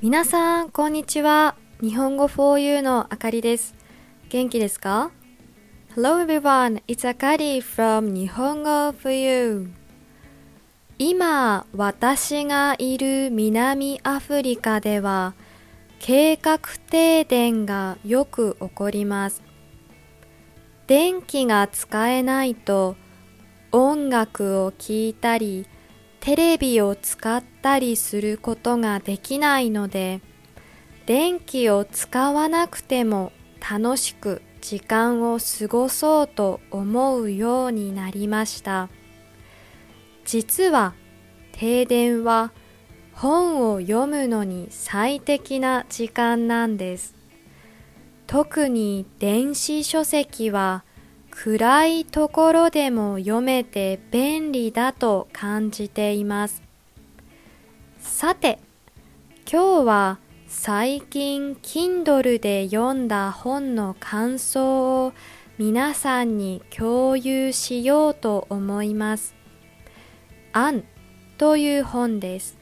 皆さん、こんにちは。日本語 4U のあかりです。元気ですか ?Hello everyone, it's Akari from 日本語 4U。今、私がいる南アフリカでは、計画停電がよく起こります。電気が使えないと音楽を聴いたりテレビを使ったりすることができないので電気を使わなくても楽しく時間を過ごそうと思うようになりました。実は停電は本を読むのに最適な時間なんです。特に電子書籍は暗いところでも読めて便利だと感じています。さて今日は最近 Kindle で読んだ本の感想を皆さんに共有しようと思います。アンという本です。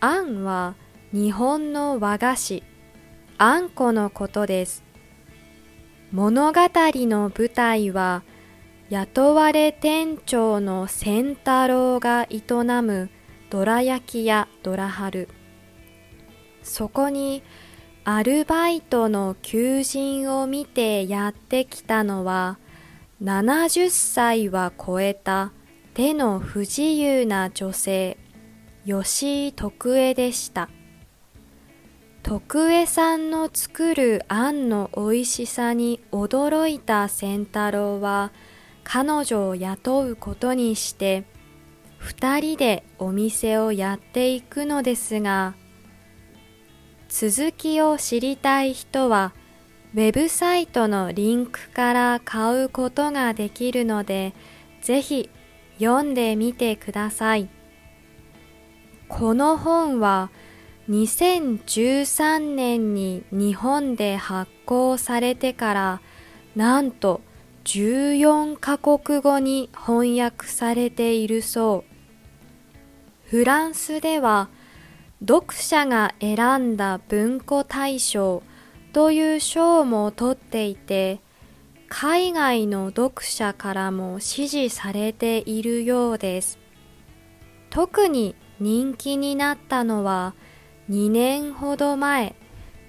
アンは日本の和菓子。あんこのことです。物語の舞台は雇われ店長の仙太郎が営むどら焼き屋どら春そこにアルバイトの求人を見てやってきたのは70歳は超えた手の不自由な女性吉井徳江でした。徳江さんの作るあんの美味しさに驚いた仙太郎は彼女を雇うことにして二人でお店をやっていくのですが続きを知りたい人はウェブサイトのリンクから買うことができるのでぜひ読んでみてください。この本は2013年に日本で発行されてからなんと14カ国語に翻訳されているそう。フランスでは読者が選んだ文庫大賞という賞も取っていて海外の読者からも支持されているようです。特に人気になったのは2年ほど前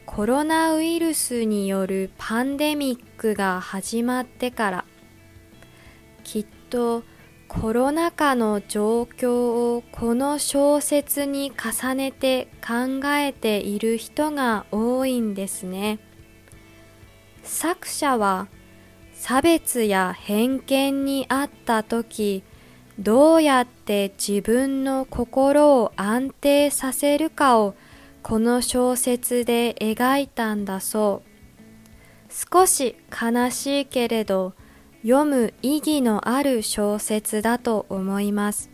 コロナウイルスによるパンデミックが始まってからきっとコロナ禍の状況をこの小説に重ねて考えている人が多いんですね。作者は差別や偏見にあった時どうやって自分の心を安定させるかをこの小説で描いたんだそう。少し悲しいけれど読む意義のある小説だと思います。